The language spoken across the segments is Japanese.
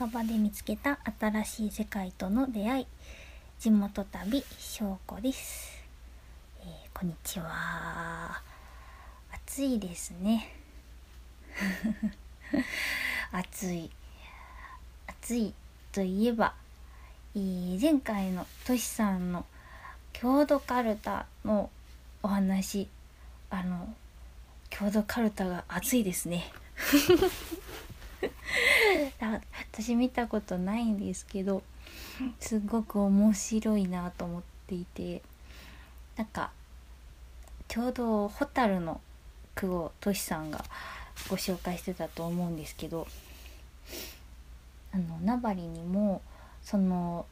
近場で見つけた新しい世界との出会い。地元旅翔子です、えーこんにちは。暑いですね。暑い。暑いといえば、えー前回のとしさんの郷土カルタのお話。あの郷土カルタが熱いですね。私見たことないんですけどすごく面白いなと思っていてなんかちょうど蛍の句をとしさんがご紹介してたと思うんですけどあの名張にもその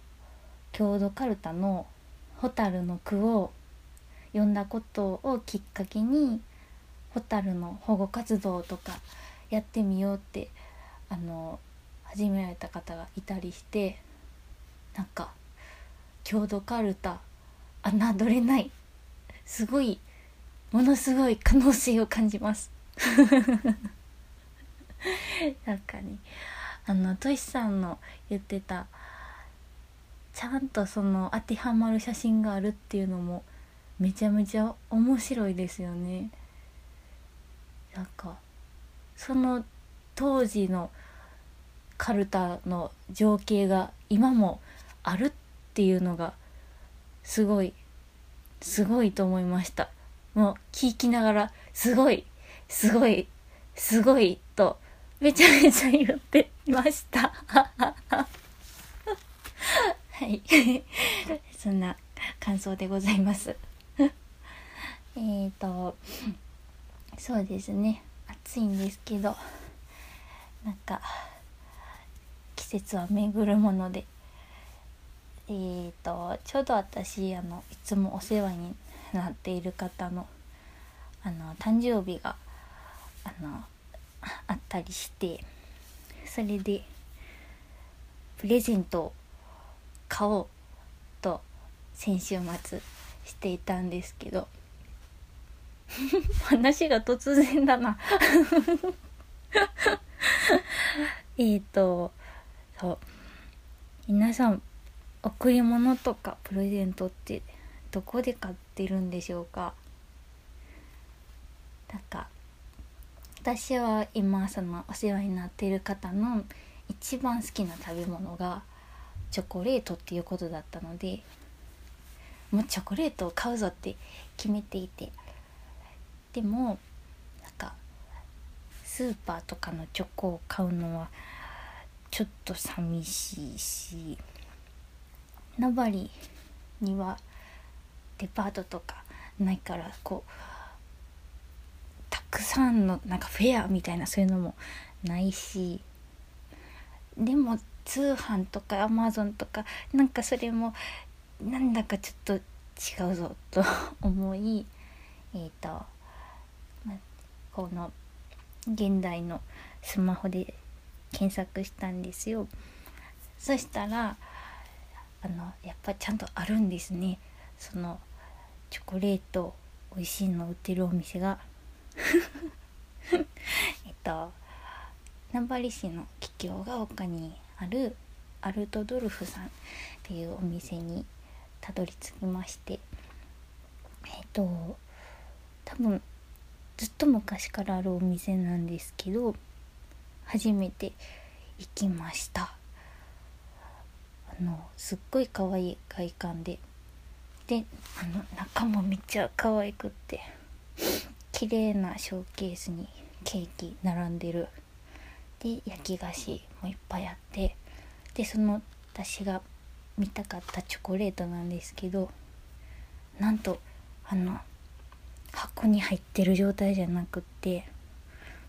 郷土カルタの蛍の句を読んだことをきっかけに蛍の保護活動とかやってみようってあの始められた方がいたりしてなんか郷土カルタ侮れないすごいものすごい可能性を感じます。なんかねあのトシさんの言ってたちゃんとその当てはまる写真があるっていうのもめちゃめちゃ面白いですよね。なんかその当時のカルタの情景が今もあるっていうのがすごいすごいと思いました。もう聞きながらすごいすごいすごいとめちゃめちゃ言ってました。はい。そんな感想でございます。えっとそうですね。暑いんですけど。なんか季節は巡るもので。えー、とちょうど私あのいつもお世話になっている方のあの誕生日があのあったりしてそれでプレゼントを買おうと先週末していたんですけど。話が突然だな。えっとそう。皆さん贈り物とかプレゼントってどこで買ってるんでしょうか？なんか私は今そのお世話になっている方の一番好きな食べ物がチョコレートっていうことだったのでもうチョコレートを買うぞって決めていて。でもスーパーとかのチョコを買うのはちょっと寂しいし名張にはデパートとかないからこうたくさんのなんかフェアみたいなそういうのもないしでも通販とかアマゾンとかなんかそれもなんだかちょっと違うぞと思いえっ、と、この現代のスマホで検索したんですよ。そしたらあのやっぱちゃんとあるんですね。そのチョコレート美味しいの売ってるお店が。えっと名張市の桔梗が丘にあるアルトドルフさんっていうお店にたどり着きまして。えっと多分ずっと昔からあるお店なんですけど初めて行きました。あのすっごい可愛い外観で。であの中もめっちゃ可愛くって綺麗なショーケースにケーキ並んでる。で焼き菓子もいっぱいあって。でその私が見たかったチョコレートなんですけどなんとあの箱に入ってる状態じゃなくて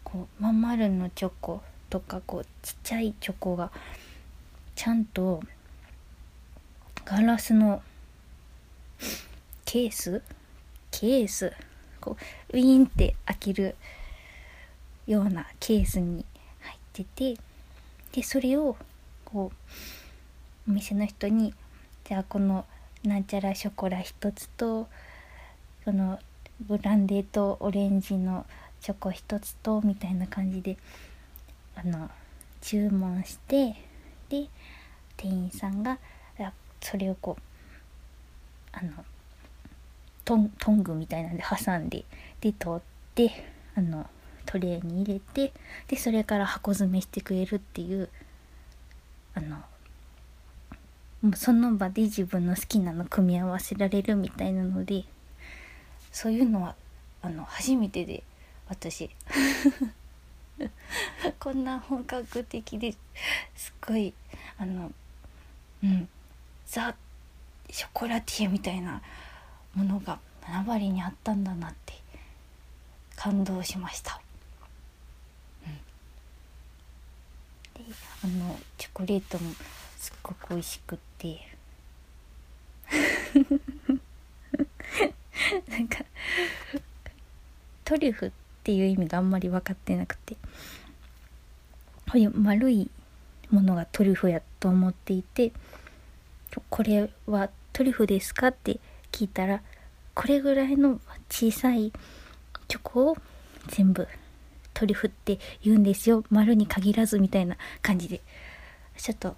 こうまん丸のチョコとかこうちっちゃいチョコがちゃんとガラスのケース？ケース？こうウィーンって開けるようなケースに入っててでそれをこうお店の人にじゃあこのなんちゃらショコラ一つとそのブランデーとオレンジのチョコ一つとみたいな感じであの注文してで店員さんがそれをこうあのトントングみたいなんで挟んでで取ってあのトレーに入れてでそれから箱詰めしてくれるっていうあのもうその場で自分の好きなの組み合わせられるみたいなのでそういうのはあの初めてで私。こんな本格的ですっごいあのうんザ・ショコラティエみたいなものが7割にあったんだなって感動しました。うん、であのチョコレートもすっごく美味しくってなんかトリュフっていう意味があんまり分かってなくてこういう丸いものがトリュフやと思っていてこれはトリュフですかって聞いたらこれぐらいの小さいチョコを全部トリュフって言うんですよ。丸に限らずみたいな感じで。ちょっと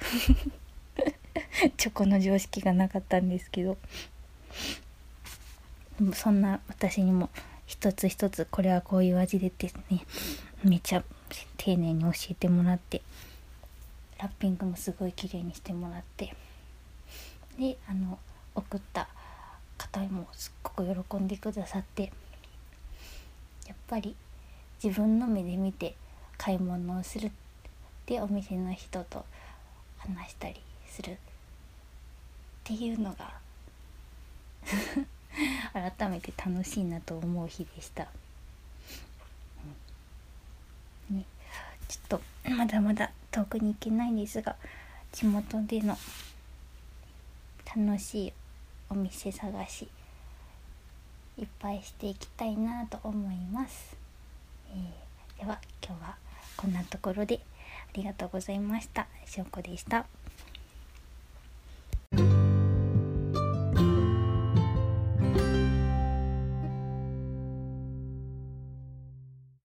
チョコの常識がなかったんですけど。そんな私にも一つ一つこれはこういう味でってねめちゃ丁寧に教えてもらってラッピングもすごい綺麗にしてもらってであの送った方もすっごく喜んでくださってやっぱり自分の目で見て買い物をするでお店の人と話したりするっていうのが 改めて楽しいなと思う日でした。ね、ちょっとまだまだ遠くに行けないんですが地元での楽しいお店探しいっぱいしていきたいなと思います、えー、では今日はこんなところでありがとうございました。しょうこでした。